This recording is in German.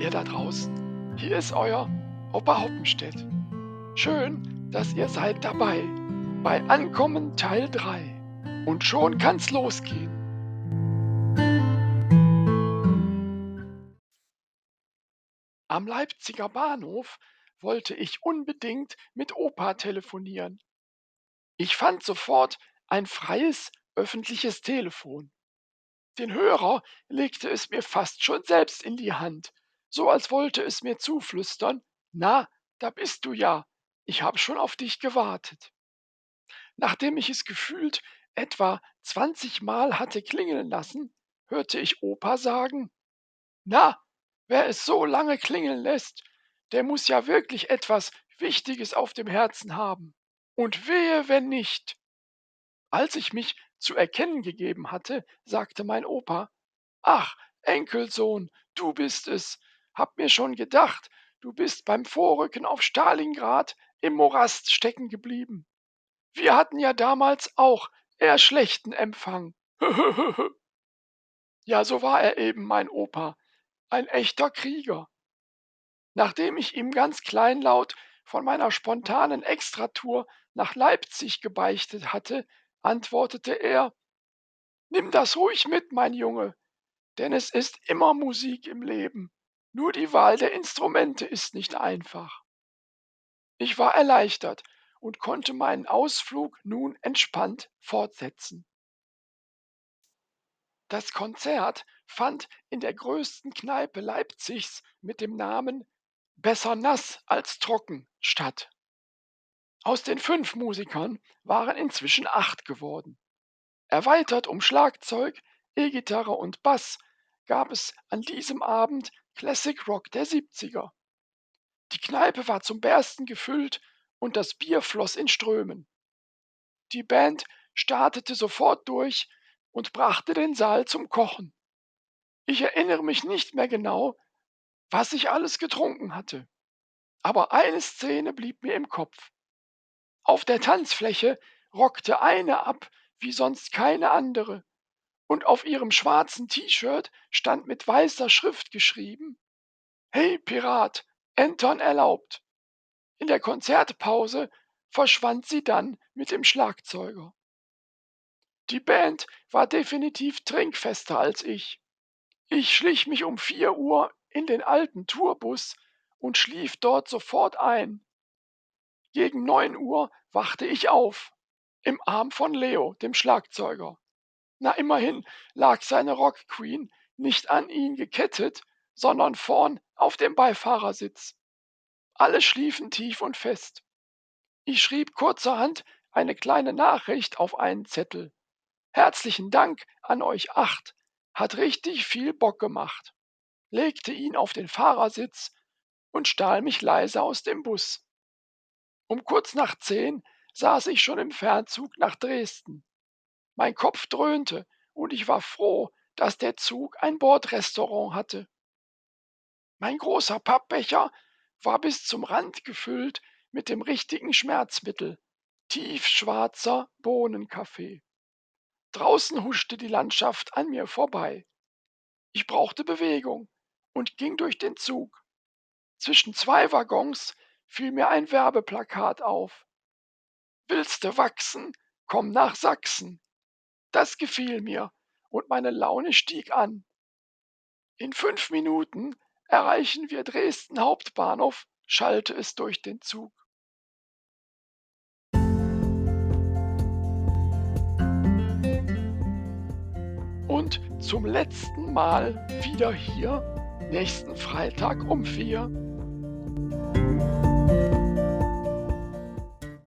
ihr da draußen. Hier ist euer Opa Hoppenstedt. Schön, dass ihr seid dabei bei Ankommen Teil 3. Und schon kann's losgehen. Am Leipziger Bahnhof wollte ich unbedingt mit Opa telefonieren. Ich fand sofort ein freies öffentliches Telefon. Den Hörer legte es mir fast schon selbst in die Hand, so als wollte es mir zuflüstern, na, da bist du ja, ich habe schon auf dich gewartet. Nachdem ich es gefühlt etwa 20 Mal hatte klingeln lassen, hörte ich Opa sagen, na, wer es so lange klingeln lässt, der muss ja wirklich etwas Wichtiges auf dem Herzen haben. Und wehe, wenn nicht. Als ich mich zu erkennen gegeben hatte, sagte mein Opa, Ach, Enkelsohn, du bist es. Hab mir schon gedacht, du bist beim Vorrücken auf Stalingrad im Morast stecken geblieben. Wir hatten ja damals auch eher schlechten Empfang. ja, so war er eben, mein Opa, ein echter Krieger. Nachdem ich ihm ganz kleinlaut von meiner spontanen Extratour nach Leipzig gebeichtet hatte, antwortete er Nimm das ruhig mit, mein Junge, denn es ist immer Musik im Leben, nur die Wahl der Instrumente ist nicht einfach. Ich war erleichtert und konnte meinen Ausflug nun entspannt fortsetzen. Das Konzert fand in der größten Kneipe Leipzigs mit dem Namen Besser nass als trocken statt. Aus den fünf Musikern waren inzwischen acht geworden. Erweitert um Schlagzeug, E-Gitarre und Bass gab es an diesem Abend Classic Rock der 70er. Die Kneipe war zum Bersten gefüllt und das Bier floss in Strömen. Die Band startete sofort durch und brachte den Saal zum Kochen. Ich erinnere mich nicht mehr genau, was ich alles getrunken hatte. Aber eine Szene blieb mir im Kopf. Auf der Tanzfläche rockte eine ab wie sonst keine andere, und auf ihrem schwarzen T-Shirt stand mit weißer Schrift geschrieben Hey Pirat, entern erlaubt. In der Konzertpause verschwand sie dann mit dem Schlagzeuger. Die Band war definitiv trinkfester als ich. Ich schlich mich um vier Uhr in den alten Tourbus und schlief dort sofort ein. Gegen neun Uhr wachte ich auf, im Arm von Leo, dem Schlagzeuger. Na immerhin lag seine Rock Queen nicht an ihn gekettet, sondern vorn auf dem Beifahrersitz. Alle schliefen tief und fest. Ich schrieb kurzerhand eine kleine Nachricht auf einen Zettel. Herzlichen Dank an euch acht, hat richtig viel Bock gemacht, legte ihn auf den Fahrersitz und stahl mich leise aus dem Bus. Um kurz nach zehn saß ich schon im Fernzug nach Dresden. Mein Kopf dröhnte und ich war froh, dass der Zug ein Bordrestaurant hatte. Mein großer Pappbecher war bis zum Rand gefüllt mit dem richtigen Schmerzmittel, tiefschwarzer Bohnenkaffee. Draußen huschte die Landschaft an mir vorbei. Ich brauchte Bewegung und ging durch den Zug. Zwischen zwei Waggons fiel mir ein Werbeplakat auf. Willst du wachsen? Komm nach Sachsen. Das gefiel mir und meine Laune stieg an. In fünf Minuten erreichen wir Dresden Hauptbahnhof, schallte es durch den Zug. Und zum letzten Mal wieder hier, nächsten Freitag um vier